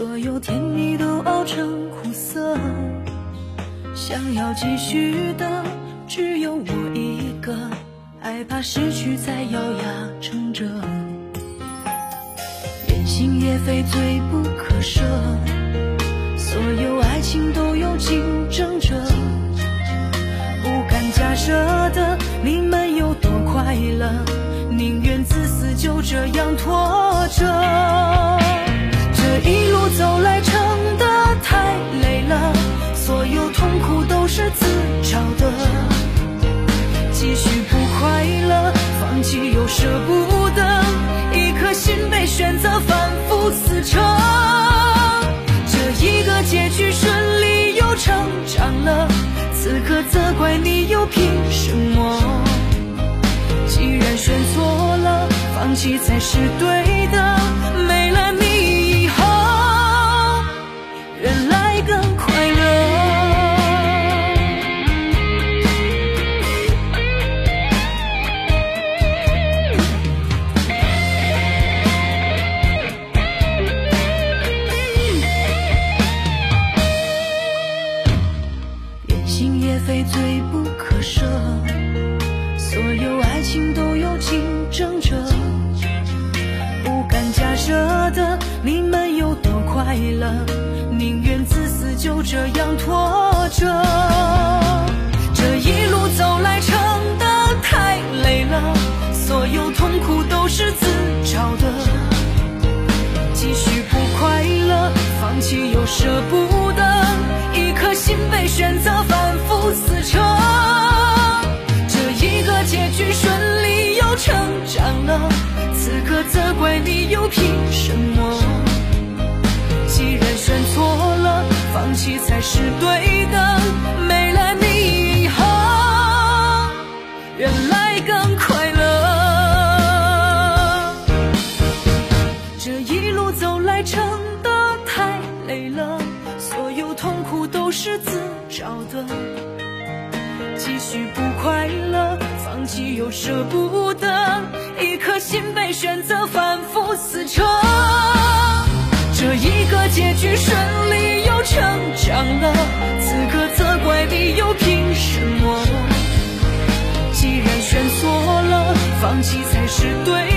所有甜蜜都熬成苦涩。想要继续的只有我一个害怕失去才咬牙撑着。人心也非罪不可赦。所有爱情都有竞争者。不敢假设的你们有多快乐。宁愿自私就这样拖着。成。这一个结局顺利又成长了，此刻责怪你又凭什么？既然选错了，放弃才是对的。情都有竞争者，不敢假设的你们有多快乐，宁愿自私就这样拖着。这一路走来，撑得太累了，所有痛苦都是自找的。继续不快乐，放弃又舍不责怪你又凭什么？既然选错了，放弃才是对的。没了你以后，原来更快乐。这一路走来，真的太累了，所有痛苦都是自找的。继续不快乐，放弃又舍不得，一心被选择反复撕扯。这一个结局顺利又成长了，此刻责怪你又凭什么？既然选错了，放弃才是对